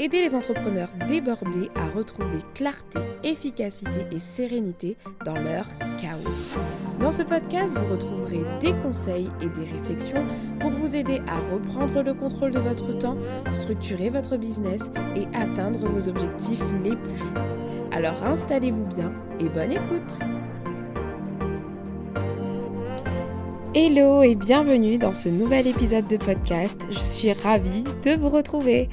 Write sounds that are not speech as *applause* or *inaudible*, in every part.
Aider les entrepreneurs débordés à retrouver clarté, efficacité et sérénité dans leur chaos. Dans ce podcast, vous retrouverez des conseils et des réflexions pour vous aider à reprendre le contrôle de votre temps, structurer votre business et atteindre vos objectifs les plus. Alors installez-vous bien et bonne écoute Hello et bienvenue dans ce nouvel épisode de podcast. Je suis ravie de vous retrouver.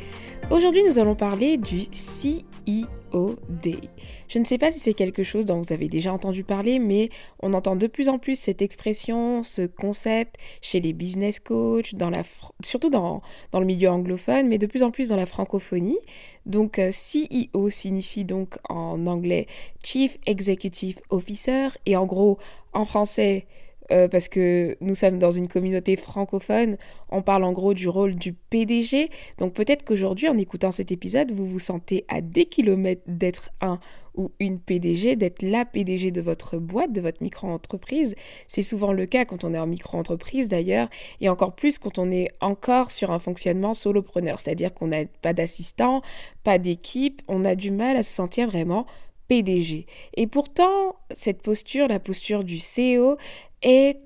Aujourd'hui, nous allons parler du CEO Day. Je ne sais pas si c'est quelque chose dont vous avez déjà entendu parler, mais on entend de plus en plus cette expression, ce concept chez les business coachs, dans la surtout dans, dans, le milieu anglophone, mais de plus en plus dans la francophonie. Donc euh, CEO signifie donc en anglais Chief Executive Officer et en gros en français euh, parce que nous sommes dans une communauté francophone, on parle en gros du rôle du PDG. Donc peut-être qu'aujourd'hui, en écoutant cet épisode, vous vous sentez à des kilomètres d'être un ou une PDG, d'être la PDG de votre boîte, de votre micro-entreprise. C'est souvent le cas quand on est en micro-entreprise d'ailleurs, et encore plus quand on est encore sur un fonctionnement solopreneur, c'est-à-dire qu'on n'a pas d'assistant, pas d'équipe, on a du mal à se sentir vraiment PDG. Et pourtant, cette posture, la posture du CEO, est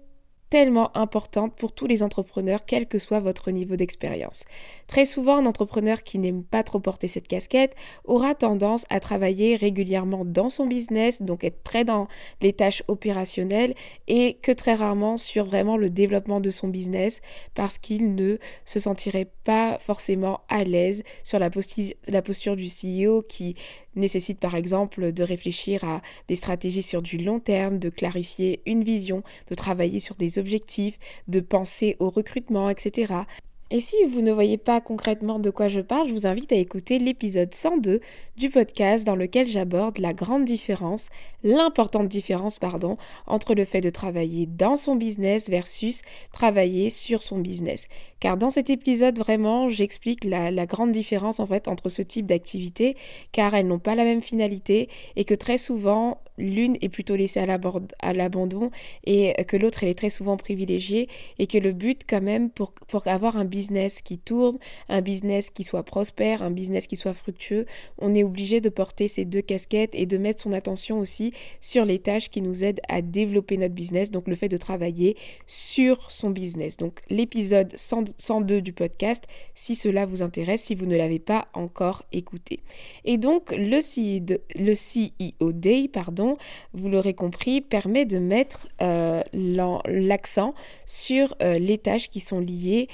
tellement importante pour tous les entrepreneurs, quel que soit votre niveau d'expérience. Très souvent, un entrepreneur qui n'aime pas trop porter cette casquette aura tendance à travailler régulièrement dans son business, donc être très dans les tâches opérationnelles et que très rarement sur vraiment le développement de son business parce qu'il ne se sentirait pas forcément à l'aise sur la, posture du CEO qui nécessite par exemple de réfléchir à des stratégies sur du long terme, de clarifier une vision, de travailler sur des objectifs, de penser au recrutement, etc. Et si vous ne voyez pas concrètement de quoi je parle, je vous invite à écouter l'épisode 102 du podcast dans lequel j'aborde la grande différence, l'importante différence, pardon, entre le fait de travailler dans son business versus travailler sur son business. Car dans cet épisode, vraiment, j'explique la, la grande différence en fait entre ce type d'activité, car elles n'ont pas la même finalité et que très souvent, l'une est plutôt laissée à l'abandon et que l'autre elle est très souvent privilégiée et que le but quand même pour, avoir un business qui tourne, un business qui soit prospère, un business qui soit fructueux, on est obligé de porter ces deux casquettes et de mettre son attention aussi sur les tâches qui nous aident à développer notre business, donc le fait de travailler sur son business. Donc l'épisode 102 du podcast, si cela vous intéresse, si vous ne l'avez pas encore écouté. Et donc le CEO, le CEO Day, pardon, vous l'aurez compris, permet de mettre euh, l'accent sur euh, les tâches qui sont liées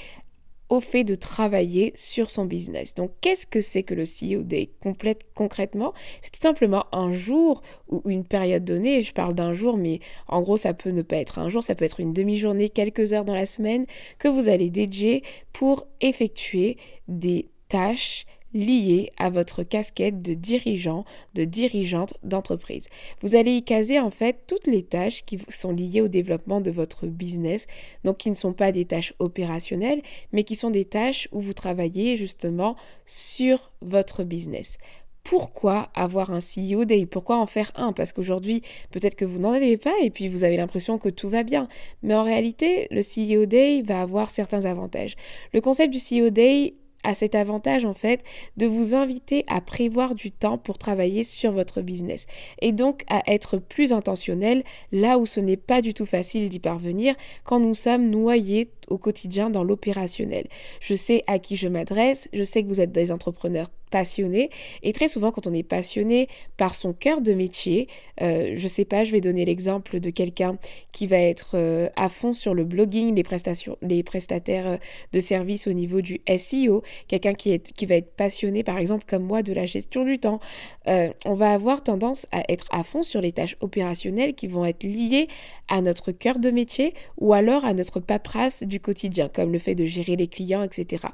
au fait de travailler sur son business. Donc, qu'est-ce que c'est que le CEO Day? Complète, concrètement C'est simplement un jour ou une période donnée. Je parle d'un jour, mais en gros, ça peut ne pas être un jour, ça peut être une demi-journée, quelques heures dans la semaine que vous allez dédier pour effectuer des tâches lié à votre casquette de dirigeant, de dirigeante d'entreprise. Vous allez y caser en fait toutes les tâches qui sont liées au développement de votre business, donc qui ne sont pas des tâches opérationnelles, mais qui sont des tâches où vous travaillez justement sur votre business pourquoi avoir un CEO Day? Pourquoi en faire un? Parce qu'aujourd'hui, peut-être que vous n'en avez pas et puis vous avez l'impression que tout va bien. Mais en réalité, le CEO Day va avoir certains avantages. Le concept du CEO Day a cet avantage en fait de vous inviter à prévoir du temps pour travailler sur votre business. Et donc à être plus intentionnel là où ce n'est pas du tout facile d'y parvenir quand nous sommes noyés au quotidien dans l'opérationnel. Je sais à qui je m'adresse, je sais que vous êtes des entrepreneurs passionnés et très souvent quand on est passionné par son cœur de métier, euh, je sais pas, je vais donner l'exemple de quelqu'un qui va être euh, à fond sur le blogging, les prestations, les prestataires euh, de services au niveau du SEO, quelqu'un qui, qui va être passionné par exemple comme moi de la gestion du temps. on va avoir tendance à être à fond sur les tâches opérationnelles qui vont être liées à notre cœur de métier ou alors à notre paperasse du quotidien, comme le fait de gérer les clients, etc.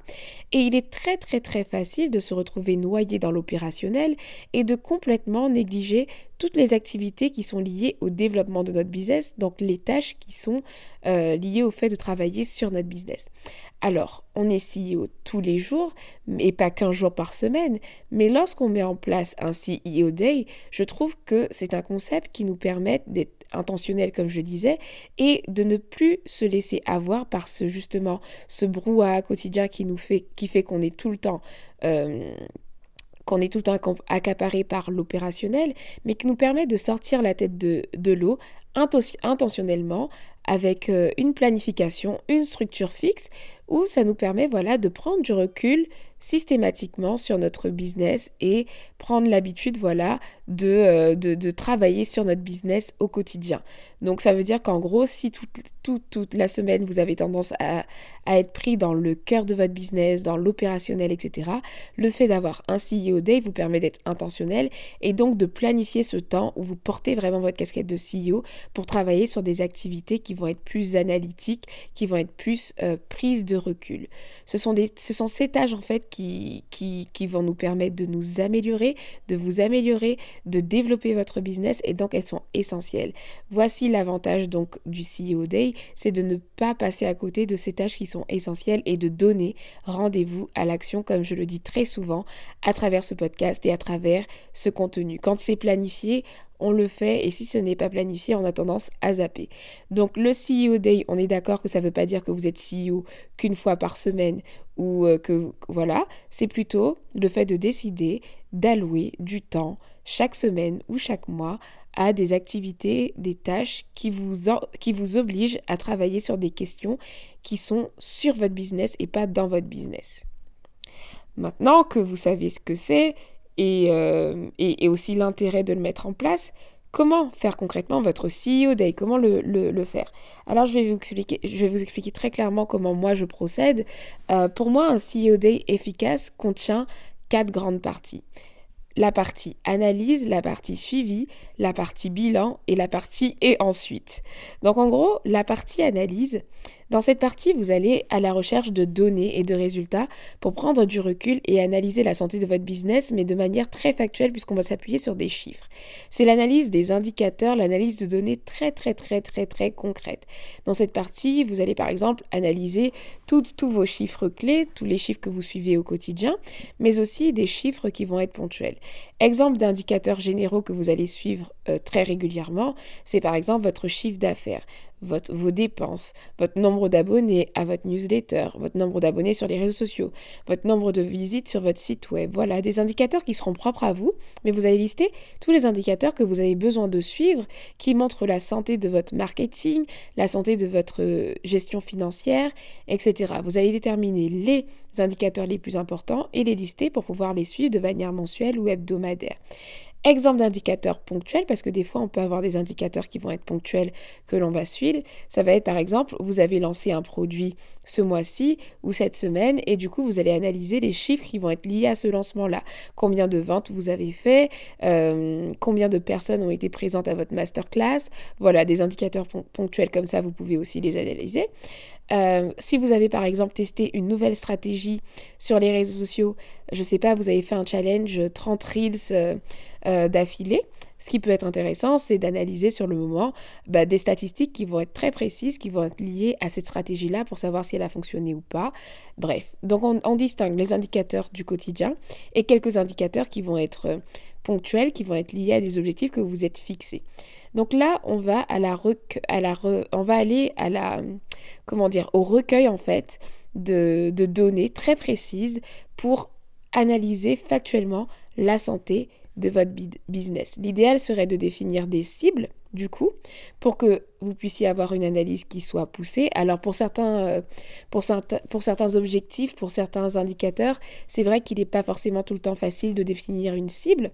Et il est très très très facile de se retrouver noyé dans l'opérationnel et de complètement négliger toutes les activités qui sont liées au développement de notre business, donc les tâches qui sont euh, liées au fait de travailler sur notre business. Alors, on est CEO tous les jours, et pas qu'un jour par semaine, mais lorsqu'on met en place un CEO Day, je trouve que c'est un concept qui nous permet d'être intentionnel, comme je disais, et de ne plus se laisser avoir par ce, justement, ce brouhaha quotidien qui nous fait, qui fait qu'on est tout le temps... Euh, qu'on est tout le temps accaparé par l'opérationnel, mais qui nous permet de sortir la tête de, l'eau intentionnellement avec euh, une planification, une structure fixe, où ça nous permet voilà, de prendre du recul systématiquement sur notre business et prendre l'habitude voilà de, euh, de, travailler sur notre business au quotidien. Donc ça veut dire qu'en gros, si toute, toute, la semaine vous avez tendance à, à, être pris dans le cœur de votre business, dans l'opérationnel, etc., le fait d'avoir un CEO Day vous permet d'être intentionnel et donc de planifier ce temps où vous portez vraiment votre casquette de CEO pour travailler sur des activités qui vont être plus analytiques, qui vont être plus euh, prises de recul. Ce sont, des, ce sont ces tâches en fait qui, qui, qui vont nous permettre de nous améliorer, de vous améliorer, de développer votre business et donc elles sont essentielles. Voici l'avantage donc du CEO Day, c'est de ne pas passer à côté de ces tâches qui sont essentielles et de donner rendez-vous à l'action comme je le dis très souvent à travers ce podcast et à travers ce contenu. Quand c'est planifié, on le fait et si ce n'est pas planifié, on a tendance à zapper. Donc le CEO Day, on est d'accord que ça ne veut pas dire que vous êtes CEO qu'une fois par semaine ou euh, que voilà, c'est plutôt le fait de décider d'allouer du temps chaque semaine ou chaque mois à des activités, des tâches qui vous, obligent à travailler sur des questions qui sont sur votre business et pas dans votre business. Maintenant que vous savez ce que c'est, euh, et, aussi l'intérêt de le mettre en place. Comment faire concrètement votre CEO Day Comment le, faire? Alors, je vais, vous expliquer, très clairement comment moi je procède. Euh, pour moi, un CEO Day efficace contient quatre grandes parties. La partie analyse, la partie suivi, la partie bilan et la partie et ensuite. Donc en gros, la partie analyse, dans cette partie, vous allez à la recherche de données et de résultats pour prendre du recul et analyser la santé de votre business, mais de manière très factuelle puisqu'on va s'appuyer sur des chiffres. C'est l'analyse des indicateurs, l'analyse de données très très très très très concrètes. Dans cette partie, vous allez par exemple analyser tous vos chiffres clés, tous les chiffres que vous suivez au quotidien, mais aussi des chiffres qui vont être ponctuels. Exemple d'indicateurs généraux que vous allez suivre euh, très régulièrement, c'est par exemple votre chiffre d'affaires vos dépenses, votre nombre d'abonnés à votre newsletter, votre nombre d'abonnés sur les réseaux sociaux, votre nombre de visites sur votre site web. Voilà, des indicateurs qui seront propres à vous, mais vous allez lister tous les indicateurs que vous avez besoin de suivre qui montrent la santé de votre marketing, la santé de votre euh, gestion financière, etc. Vous allez déterminer les indicateurs les plus importants et les lister pour pouvoir les suivre de manière mensuelle ou hebdomadaire. Exemple d'indicateurs ponctuels, parce que des fois on peut avoir des indicateurs qui vont être ponctuels que l'on va suivre. Ça va être par exemple, vous avez lancé un produit ce mois-ci ou cette semaine et du coup vous allez analyser les chiffres qui vont être liés à ce lancement-là. Combien de ventes vous avez fait, euh, combien de personnes ont été présentes à votre masterclass. Voilà, des indicateurs ponctuels comme ça, vous pouvez aussi les analyser. Euh, si vous avez par exemple testé une nouvelle stratégie sur les réseaux sociaux, je ne sais pas, vous avez fait un challenge 30 reels euh, euh, d'affilée, ce qui peut être intéressant, c'est d'analyser sur le moment bah, des statistiques qui vont être très précises, qui vont être liées à cette stratégie-là pour savoir si elle a fonctionné ou pas. Bref, donc on, distingue les indicateurs du quotidien et quelques indicateurs qui vont être ponctuels, qui vont être liés à des objectifs que vous êtes fixés. Donc là, on va aller à la comment au recueil en fait de, données très précises pour analyser factuellement la santé de votre business. L'idéal serait de définir des cibles, du coup, pour que vous puissiez avoir une analyse qui soit poussée. Alors pour certains, euh, objectifs, pour certains indicateurs, c'est vrai qu'il n'est pas forcément tout le temps facile de définir une cible.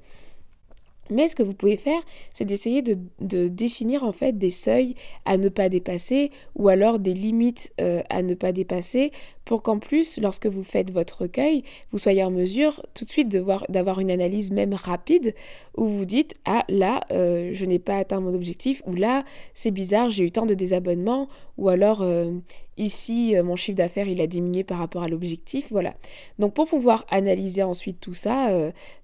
Mais ce que vous pouvez faire, c'est d'essayer de, définir en fait des seuils à ne pas dépasser ou alors des limites euh, à ne pas dépasser pour qu'en plus, lorsque vous faites votre recueil, vous soyez en mesure tout de suite d'avoir une analyse même rapide où vous dites Ah là, euh, je n'ai pas atteint mon objectif ou là, c'est bizarre, j'ai eu tant de désabonnements ou alors euh, ici mon chiffre d'affaires il a diminué par rapport à l'objectif, voilà. Donc pour pouvoir analyser ensuite tout ça,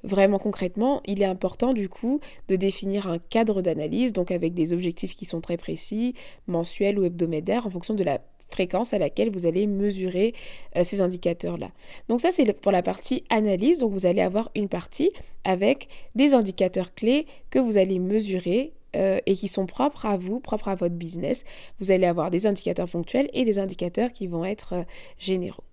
vraiment concrètement, il est important du coup de définir un cadre d'analyse, donc avec des objectifs qui sont très précis, mensuels ou hebdomadaires, en fonction de la fréquence à laquelle vous allez mesurer euh, ces indicateurs-là. Donc ça, c'est pour la partie analyse. Donc vous allez avoir une partie avec des indicateurs clés que vous allez mesurer euh, et qui sont propres à vous, propres à votre business. Vous allez avoir des indicateurs ponctuels et des indicateurs qui vont être euh, généraux.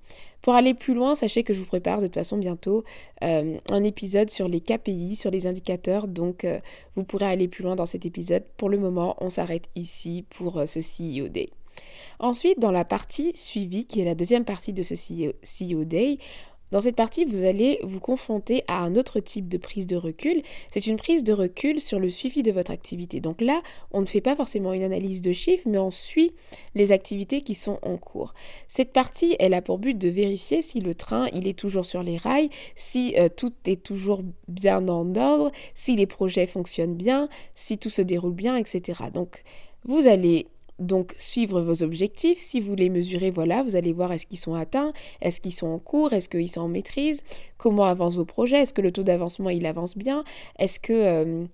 Pour aller plus loin, sachez que je vous prépare de toute façon bientôt un épisode sur les KPI, sur les indicateurs, donc vous pourrez aller plus loin dans cet épisode. Pour le moment, on s'arrête ici pour ce CEO Day. Ensuite, dans la partie suivie, qui est la deuxième partie de ce CEO Day, dans cette partie, vous allez vous confronter à un autre type de prise de recul. C'est une prise de recul sur le suivi de votre activité. Donc là, on ne fait pas forcément une analyse de chiffres, mais on suit les activités qui sont en cours. Cette partie, elle a pour but de vérifier si le train, il est toujours sur les rails, si euh, tout est toujours bien en ordre, si les projets fonctionnent bien, si tout se déroule bien, etc. Donc, vous allez donc suivre vos objectifs. Si vous les mesurez, voilà, vous allez voir est-ce qu'ils sont atteints, est-ce qu'ils sont en cours, est-ce qu'ils sont en maîtrise, comment avancent vos projets, est-ce que le taux d'avancement il avance bien, est-ce que euh,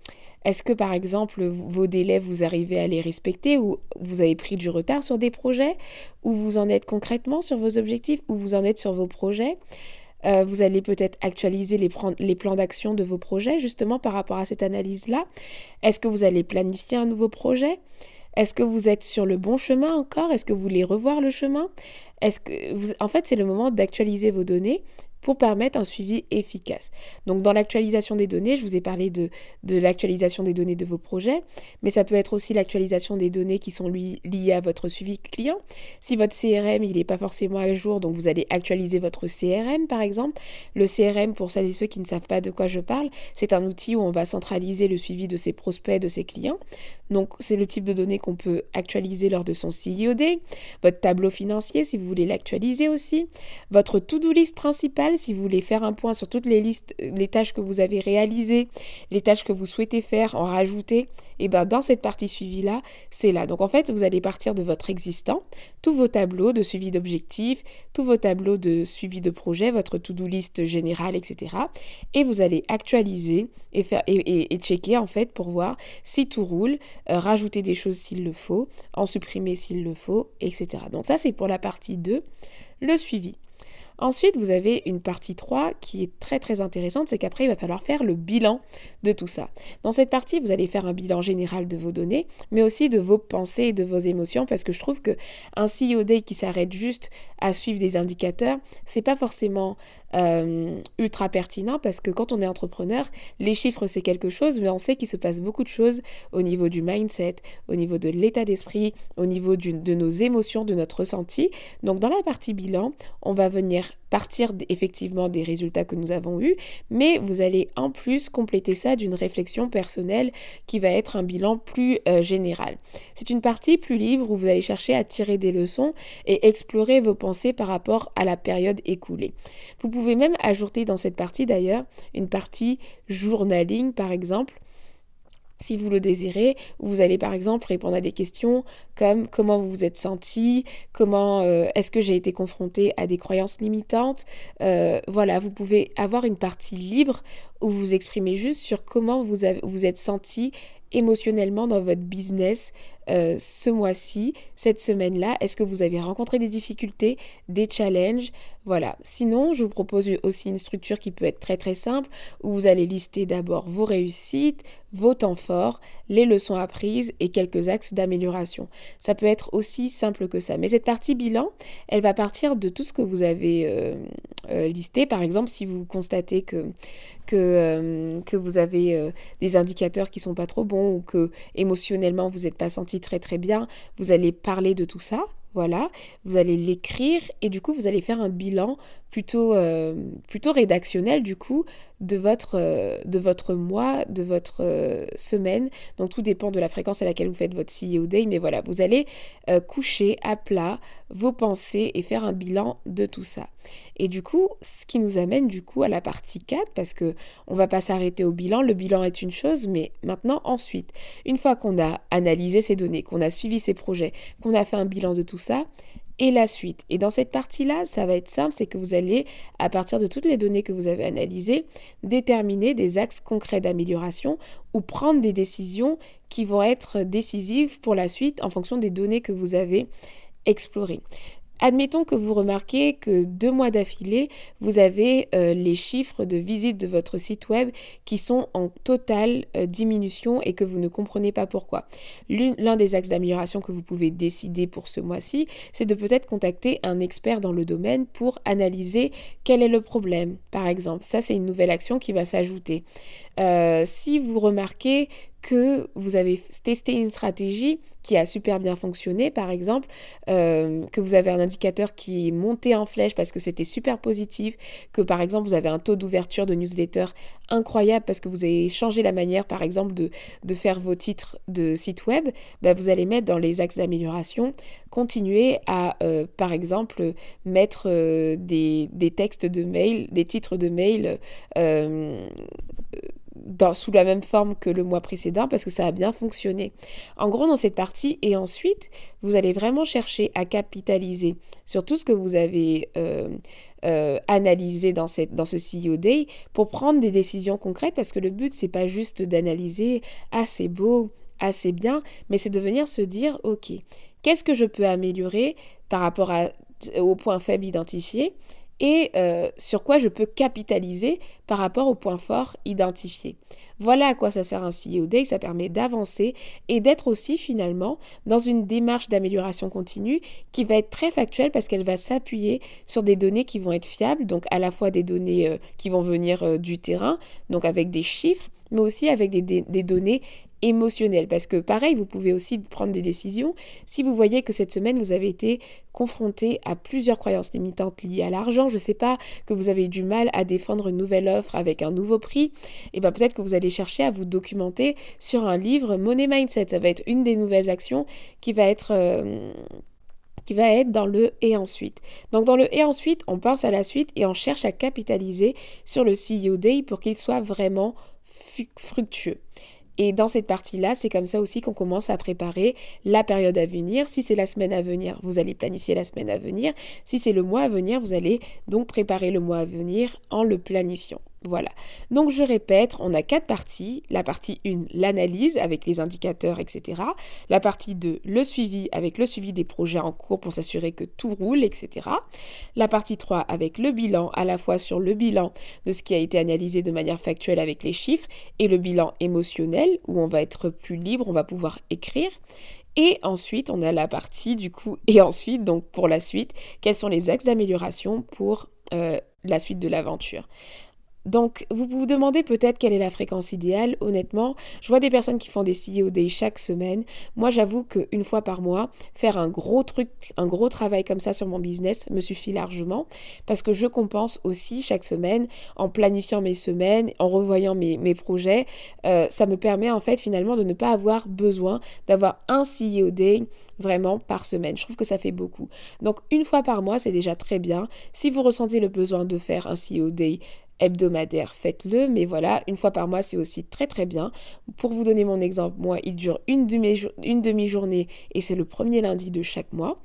que par exemple vos délais vous arrivez à les respecter ou vous avez pris du retard sur des projets, ou vous en êtes concrètement sur vos objectifs, ou vous en êtes sur vos projets. Euh, vous allez peut-être actualiser les, les plans d'action de vos projets justement par rapport à cette analyse-là. Est-ce que vous allez planifier un nouveau projet? Est-ce que vous êtes sur le bon chemin encore? Est-ce que vous voulez revoir le chemin? Est-ce que en fait, c'est le moment d'actualiser vos données pour permettre un suivi efficace. Donc dans l'actualisation des données, je vous ai parlé de, de l'actualisation des données de vos projets, mais ça peut être aussi l'actualisation des données qui sont liées à votre suivi client. Si votre CRM il n'est pas forcément à jour, donc vous allez actualiser votre CRM par exemple. Le CRM, pour celles et ceux qui ne savent pas de quoi je parle, c'est un outil où on va centraliser le suivi de ses prospects, de ses clients. Donc c'est le type de données qu'on peut actualiser lors de son CIOD, votre tableau financier si vous voulez l'actualiser aussi, votre to-do list principale si vous voulez faire un point sur toutes les listes, euh, les tâches que vous avez réalisées, les tâches que vous souhaitez faire, en rajouter, et eh bien dans cette partie suivi-là, c'est là. Donc en fait, vous allez partir de votre existant, tous vos tableaux de suivi d'objectifs, tous vos tableaux de suivi de projet, votre to-do list générale, etc. Et vous allez actualiser et, faire, et, et, checker en fait pour voir si tout roule, euh, rajouter des choses s'il le faut, en supprimer s'il le faut, etc. Donc ça, c'est pour la partie 2, le suivi. Ensuite, vous avez une partie 3 qui est très très intéressante, c'est qu'après, il va falloir faire le bilan de tout ça. Dans cette partie, vous allez faire un bilan général de vos données, mais aussi de vos pensées et de vos émotions, parce que je trouve que un CEO Day qui s'arrête juste à suivre des indicateurs, c'est pas forcément euh, ultra pertinent parce que quand on est entrepreneur, les chiffres c'est quelque chose, mais on sait qu'il se passe beaucoup de choses au niveau du mindset, au niveau de l'état d'esprit, au niveau de nos émotions, de notre ressenti. Donc dans la partie bilan, on va venir partir effectivement des résultats que nous avons eus, mais vous allez en plus compléter ça d'une réflexion personnelle qui va être un bilan plus euh, général. C'est une partie plus libre où vous allez chercher à tirer des leçons et explorer vos pensées par rapport à la période écoulée. Vous pouvez même ajouter dans cette partie d'ailleurs une partie journaling par exemple si vous le désirez, vous allez par exemple répondre à des questions comme comment vous vous êtes senti, comment euh, est-ce que j'ai été confronté à des croyances limitantes. Euh, voilà, vous pouvez avoir une partie libre où vous vous exprimez juste sur comment vous vous êtes senti émotionnellement dans votre business euh, ce mois-ci, cette semaine-là Est-ce que vous avez rencontré des difficultés, des challenges? Voilà. Sinon, je vous propose aussi une structure qui peut être très très simple où vous allez lister d'abord vos réussites, vos temps forts, les leçons apprises et quelques axes d'amélioration. Ça peut être aussi simple que ça. Mais cette partie bilan, elle va partir de tout ce que vous avez euh, euh, listé. Par exemple, si vous constatez que, que, vous avez des indicateurs qui sont pas trop bons ou que émotionnellement vous n'êtes pas senti très très bien, vous allez parler de tout ça, voilà, vous allez l'écrire et du coup vous allez faire un bilan plutôt, euh, plutôt rédactionnel du coup de votre, euh, de votre mois, de votre euh, semaine. Donc tout dépend de la fréquence à laquelle vous faites votre CEO Day, mais voilà, vous allez coucher à plat vos pensées et faire un bilan de tout ça. Et du coup, ce qui nous amène du coup à la partie 4, parce que on va pas s'arrêter au bilan, le bilan est une chose, mais maintenant ensuite, une fois qu'on a analysé ces données, qu'on a suivi ces projets, qu'on a fait un bilan de tout ça, et la suite. Et dans cette partie-là, ça va être simple, c'est que vous allez, à partir de toutes les données que vous avez analysées, déterminer des axes concrets d'amélioration ou prendre des décisions qui vont être décisives pour la suite en fonction des données que vous avez explorées. Admettons que vous remarquez que deux mois d'affilée, vous avez euh, les chiffres de visite de votre site web qui sont en totale euh, diminution et que vous ne comprenez pas pourquoi. L'un des axes d'amélioration que vous pouvez décider pour ce mois-ci, c'est de peut-être contacter un expert dans le domaine pour analyser quel est le problème, par exemple. Ça, c'est une nouvelle action qui va s'ajouter. Euh, si vous remarquez que vous avez testé une stratégie qui a super bien fonctionné, par exemple, euh, que vous avez un indicateur qui est monté en flèche parce que c'était super positif, que par exemple vous avez un taux d'ouverture de newsletter incroyable parce que vous avez changé la manière, par exemple, de, de faire vos titres de site web, bah, vous allez mettre dans les axes d'amélioration, continuer à, euh, par exemple, mettre des, des, textes de mail, des titres de mail sous la même forme que le mois précédent parce que ça a bien fonctionné. En gros, dans cette partie, et ensuite, vous allez vraiment chercher à capitaliser sur tout ce que vous avez euh, euh, analysé dans, cette, dans ce CEO Day pour prendre des décisions concrètes parce que le but, c'est pas juste d'analyser assez beau, assez bien, mais c'est de venir se dire, OK, qu'est-ce que je peux améliorer par rapport à, aux points faibles identifiés et euh, sur quoi je peux capitaliser par rapport aux points forts identifiés. Voilà à quoi ça sert un CEO Day, ça permet d'avancer et d'être aussi finalement dans une démarche d'amélioration continue qui va être très factuelle parce qu'elle va s'appuyer sur des données qui vont être fiables, donc à la fois des données euh, qui vont venir euh, du terrain, donc avec des chiffres, mais aussi avec des, des données émotionnel. Parce que pareil, vous pouvez aussi prendre des décisions si vous voyez que cette semaine, vous avez été confronté à plusieurs croyances limitantes liées à l'argent, je ne sais pas, que vous avez du mal à défendre une nouvelle offre avec un nouveau prix, et bien peut-être que vous allez chercher à vous documenter sur un livre Money Mindset. Ça va être une des nouvelles actions qui va être... Euh, qui va être dans le et ensuite. Donc dans le et ensuite, on pense à la suite et on cherche à capitaliser sur le CEO Day pour qu'il soit vraiment fructueux. Et dans cette partie-là, c'est comme ça aussi qu'on commence à préparer la période à venir. Si c'est la semaine à venir, vous allez planifier la semaine à venir. Si c'est le mois à venir, vous allez donc préparer le mois à venir en le planifiant. Voilà. Donc je répète, on a quatre parties. La partie 1, l'analyse avec les indicateurs, etc. La partie 2, le suivi avec le suivi des projets en cours pour s'assurer que tout roule, etc. La partie 3, avec le bilan, à la fois sur le bilan de ce qui a été analysé de manière factuelle avec les chiffres et le bilan émotionnel où on va être plus libre, on va pouvoir écrire. Et ensuite, on a la partie du coup, *laughs* et ensuite, donc pour la suite, quels sont les axes d'amélioration pour euh, la suite de l'aventure. Donc, vous vous demandez peut-être quelle est la fréquence idéale. Honnêtement, je vois des personnes qui font des CEO Day chaque semaine. Moi, j'avoue qu'une fois par mois, faire un gros truc, un gros travail comme ça sur mon business me suffit largement parce que je compense aussi chaque semaine en planifiant mes semaines, en revoyant mes, projets. Euh, ça me permet en fait finalement de ne pas avoir besoin d'avoir un CEO Day vraiment par semaine. Je trouve que ça fait beaucoup. Donc, une fois par mois, c'est déjà très bien. Si vous ressentez le besoin de faire un CEO Day, hebdomadaire, faites-le, mais voilà, une fois par mois, c'est aussi très très bien. Pour vous donner mon exemple, moi, il dure une demi-journée et c'est le premier lundi de chaque mois.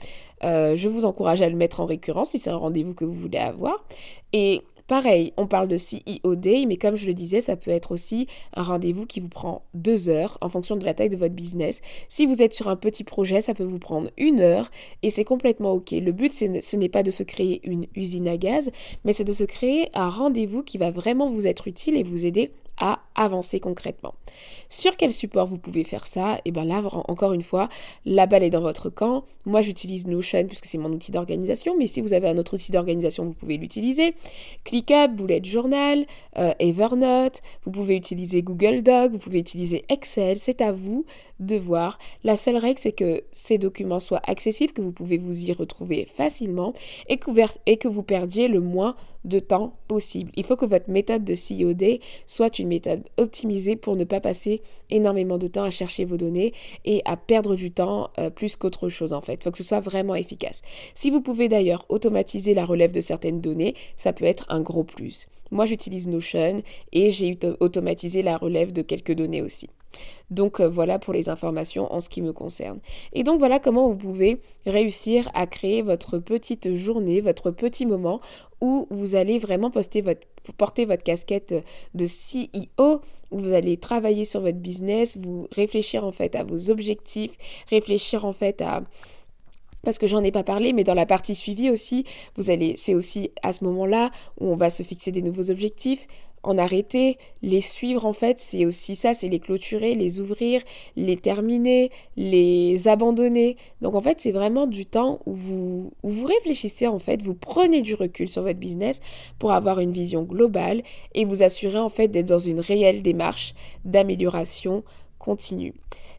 Euh, je vous encourage à le mettre en récurrence si c'est un rendez-vous que vous voulez avoir. Et Pareil, on parle de CEO Day, mais comme je le disais, ça peut être aussi un rendez-vous qui vous prend deux heures en fonction de la taille de votre business. Si vous êtes sur un petit projet, ça peut vous prendre une heure et c'est complètement OK. Le but, ce n'est pas de se créer une usine à gaz, mais c'est de se créer un rendez-vous qui va vraiment vous être utile et vous aider avancer concrètement. Sur quel support vous pouvez faire ça? Et eh bien là, encore une fois, la balle est dans votre camp. Moi, j'utilise Notion puisque c'est mon outil d'organisation, mais si vous avez un autre outil d'organisation, vous pouvez l'utiliser. ClickUp, Bullet Journal, euh, Evernote, vous pouvez utiliser Google Doc, vous pouvez utiliser Excel, c'est à vous de voir. La seule règle, c'est que ces documents soient accessibles, que vous pouvez vous y retrouver facilement et et que vous perdiez le moins de temps possible. Il faut que votre méthode de COD soit une méthode optimisée pour ne pas passer énormément de temps à chercher vos données et à perdre du temps euh, plus qu'autre chose en fait. Il faut que ce soit vraiment efficace. Si vous pouvez d'ailleurs automatiser la relève de certaines données, ça peut être un gros plus. Moi, j'utilise Notion et j'ai automatisé la relève de quelques données aussi. Donc euh, voilà pour les informations en ce qui me concerne. Et donc voilà comment vous pouvez réussir à créer votre petite journée, votre petit moment où vous allez vraiment porter votre casquette de CEO, où vous allez travailler sur votre business, vous réfléchir en fait à vos objectifs, réfléchir en fait à parce que j'en ai pas parlé, mais dans la partie suivie aussi, vous allez, c'est aussi à ce moment-là où on va se fixer des nouveaux objectifs, en arrêter, les suivre en fait, c'est aussi ça, c'est les clôturer, les ouvrir, les terminer, les abandonner. Donc en fait, c'est vraiment du temps où vous, vous réfléchissez en fait, vous prenez du recul sur votre business pour avoir une vision globale et vous assurer en fait d'être dans une réelle démarche d'amélioration continue.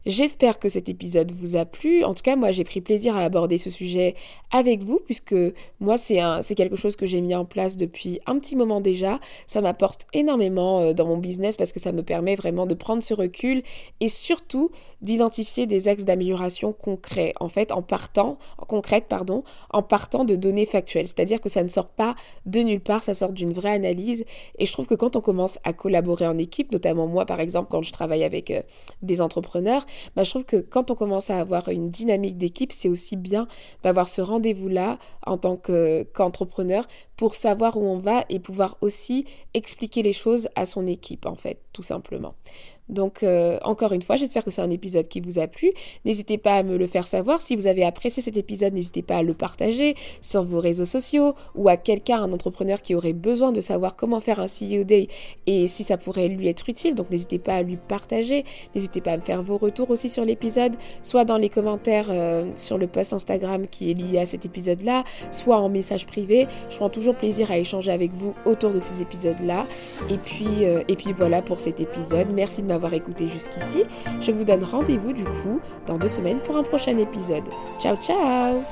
J'espère que cet épisode vous a plu. En tout cas, moi, j'ai pris plaisir à aborder ce sujet avec vous, puisque moi, c'est quelque chose que j'ai mis en place depuis un petit moment déjà. Ça m'apporte énormément euh, dans mon business parce que ça me permet vraiment de prendre ce recul et surtout d'identifier des axes d'amélioration concrets, en fait, en partant, en concrète, pardon, en partant de données factuelles. C'est-à-dire que ça ne sort pas de nulle part, ça sort d'une vraie analyse. Et je trouve que quand on commence à collaborer en équipe, notamment moi, par exemple, quand je travaille avec euh, des entrepreneurs, bah, je trouve que quand on commence à avoir une dynamique d'équipe, c'est aussi bien d'avoir ce rendez-vous-là en tant qu'entrepreneur pour savoir où on va et pouvoir aussi expliquer les choses à son équipe, en fait, tout simplement. Donc, euh, encore une fois, j'espère que c'est un épisode qui vous a plu. N'hésitez pas à me le faire savoir. Si vous avez apprécié cet épisode, n'hésitez pas à le partager sur vos réseaux sociaux ou à quelqu'un, un entrepreneur qui aurait besoin de savoir comment faire un CEO Day et si ça pourrait lui être utile. Donc, n'hésitez pas à lui partager. N'hésitez pas à me faire vos retours aussi sur l'épisode, soit dans les commentaires euh, sur le post Instagram qui est lié à cet épisode-là, soit en message privé. Je prends toujours plaisir à échanger avec vous autour de ces épisodes-là. Et puis, euh, et puis voilà pour cet épisode. Merci de m'avoir écouté jusqu'ici. Je vous donne rendez-vous du coup dans deux semaines pour un prochain épisode. Ciao ciao